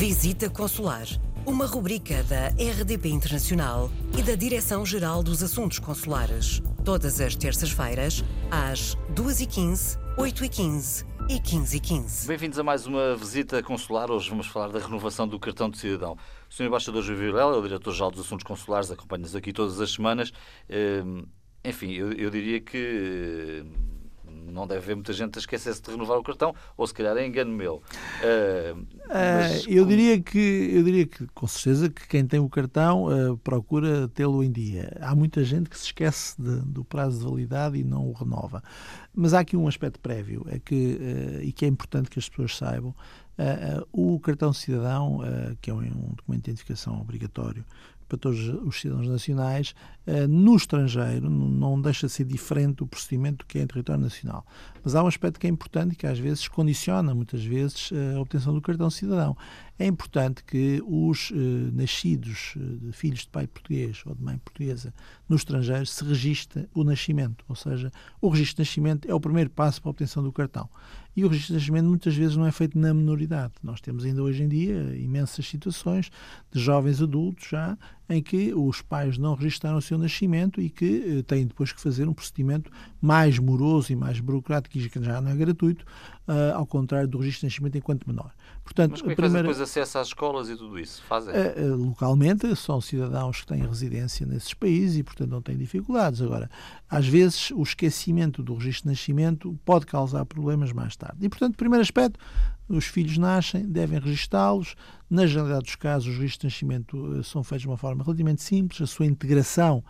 Visita Consular, uma rubrica da RDP Internacional e da Direção-Geral dos Assuntos Consulares. Todas as terças-feiras, às 2h15, 8h15 e 15h15. Bem-vindos a mais uma visita consular. Hoje vamos falar da renovação do cartão de cidadão. O Sr. Embaixador João Vilela, o Diretor-Geral dos Assuntos Consulares, acompanha-nos aqui todas as semanas. Ehm, enfim, eu diria que não deve haver muita gente a esquecer-se de renovar o cartão, ou se calhar é engano meu. Uh, mas, uh, eu, diria que, eu diria que, com certeza, que quem tem o cartão uh, procura tê-lo em dia. Há muita gente que se esquece de, do prazo de validade e não o renova. Mas há aqui um aspecto prévio, é que, e que é importante que as pessoas saibam, o cartão cidadão, que é um documento de identificação obrigatório para todos os cidadãos nacionais, no estrangeiro não deixa de ser diferente do procedimento que é em território nacional. Mas há um aspecto que é importante e que às vezes condiciona, muitas vezes, a obtenção do cartão cidadão. É importante que os eh, nascidos de filhos de pai português ou de mãe portuguesa no estrangeiro se registre o nascimento, ou seja, o registro de nascimento é o primeiro passo para a obtenção do cartão. E o registro de nascimento muitas vezes não é feito na menoridade. Nós temos ainda hoje em dia imensas situações de jovens adultos já em que os pais não registraram o seu nascimento e que eh, têm depois que fazer um procedimento mais moroso e mais burocrático e que já não é gratuito, uh, ao contrário do registro de nascimento enquanto menor. Portanto, Mas como é que primeira... depois acesso às escolas e tudo isso? Fazem? Uh, uh, localmente são cidadãos que têm residência nesses países e, portanto, não têm dificuldades. Agora, às vezes, o esquecimento do registro de nascimento pode causar problemas mais tarde. E, portanto, primeiro aspecto, os filhos nascem, devem registá-los. Na generalidade dos casos, os registros de nascimento eh, são feitos de uma forma relativamente simples, a sua integração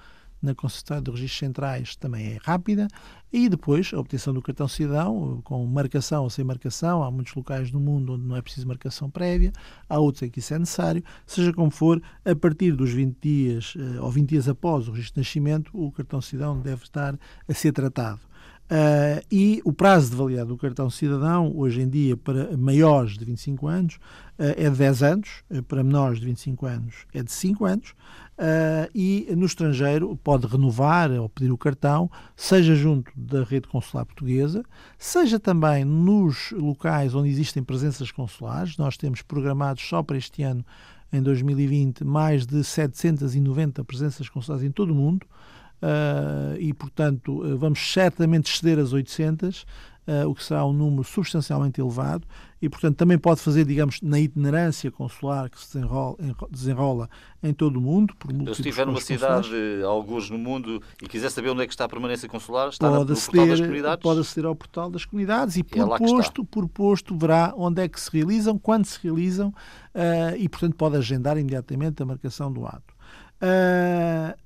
na Consultoria de Registros Centrais também é rápida. E depois a obtenção do cartão cidadão, eh, com marcação ou sem marcação, há muitos locais no mundo onde não é preciso marcação prévia, há outros em que isso é necessário, seja como for, a partir dos 20 dias eh, ou 20 dias após o registro de nascimento, o cartão cidadão deve estar a ser tratado. Uh, e o prazo de validade do cartão cidadão, hoje em dia, para maiores de 25 anos, uh, é de 10 anos, uh, para menores de 25 anos é de 5 anos, e no estrangeiro pode renovar ou pedir o cartão, seja junto da rede consular portuguesa, seja também nos locais onde existem presenças consulares. Nós temos programados só para este ano, em 2020, mais de 790 presenças consulares em todo o mundo. Uh, e, portanto, uh, vamos certamente exceder as 800, uh, ah, o que será um número substancialmente elevado, e, portanto, também pode fazer, digamos, na itinerância consular que se desenrola, desenrola em todo o mundo. Por Se estiver numa cidade, alguns no mundo, e quiser saber onde é que está a permanência consular, está pode no aceder, portal das comunidades? Pode aceder ao portal das comunidades e, por, é posto, por posto, verá onde é que se realizam, quando se realizam, e, portanto, pode agendar imediatamente a marcação do ato. Uh,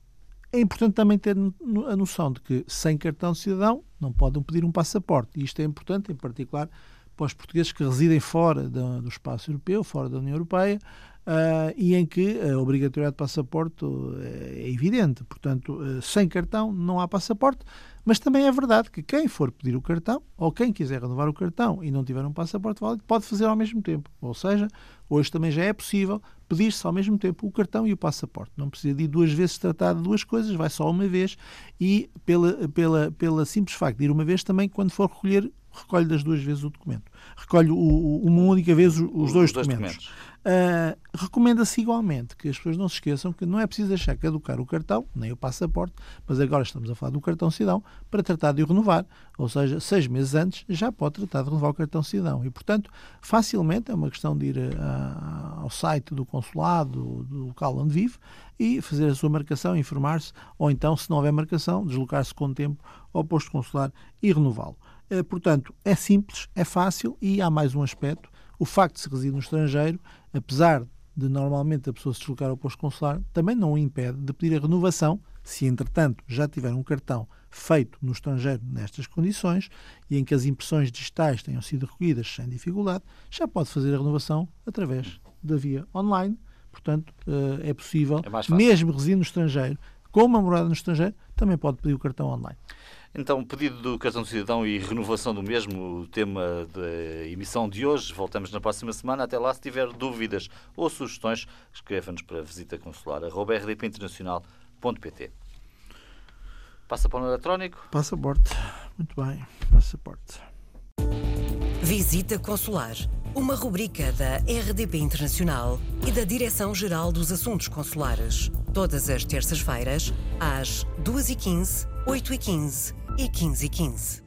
é importante também ter a noção de que sem cartão de cidadão não podem pedir um passaporte. E isto é importante, em particular, para os portugueses que residem fora do espaço europeu, fora da União Europeia, uh, e em que a obrigatoriedade de passaporte eh, é evidente. Portanto, uh, sem cartão não há passaporte, mas também é verdade que quem for pedir o cartão, ou quem quiser renovar o cartão e não tiver um passaporte válido, pode fazer ao mesmo tempo. Ou seja, hoje também já é possível pedir-se ao mesmo tempo o cartão e o passaporte. Não precisa de ir duas vezes tratar de duas coisas, vai só uma vez e, pela, pela, pela simples facto de ir uma vez, também quando for recolher, recolhe das duas vezes o documento. Recolhe o, uma única vez os, os dois, dois, documentos. documentos. Uh, Recomenda-se igualmente que as pessoas não se esqueçam que não é preciso deixar caducar o cartão, nem o passaporte, mas agora estamos a falar do cartão cidadão para tratar de o renovar. Ou seja, seis meses antes já pode tratar de renovar o cartão cidadão. E, portanto, facilmente é uma questão de ir a, ao site do consulado, do local onde vive, e fazer a sua marcação, informar-se, ou então, se não houver marcação, deslocar-se com tempo ao posto consular e renová-lo. Eh, portanto, é simples, é fácil e há mais um aspecto o facto de se residir no estrangeiro, apesar de normalmente a pessoa se deslocar ao posto consular, também não o impede de pedir a renovação, se entretanto já tiver um cartão feito no estrangeiro nestas condições e em que as impressões digitais tenham sido recolhidas sem dificuldade, já pode fazer a renovação através da via online. Portanto, eh, é possível, é mesmo residindo no estrangeiro, com uma morada no estrangeiro, também pode pedir o cartão online. Então, pedido do cartão de cidadão e renovação do mesmo, o tema da emissão de hoje. Voltamos na próxima semana. Até lá, se tiver dúvidas ou sugestões, escreva-nos para visita consular rdpinternacional.pt. Passaporte eletrónico? Passaporte. Muito bem. Passaporte. Visita consular uma rubrica da RDP Internacional e da Direção-Geral dos Assuntos Consulares. Todas as terças-feiras, às 2h15, 8h15 e 15h15.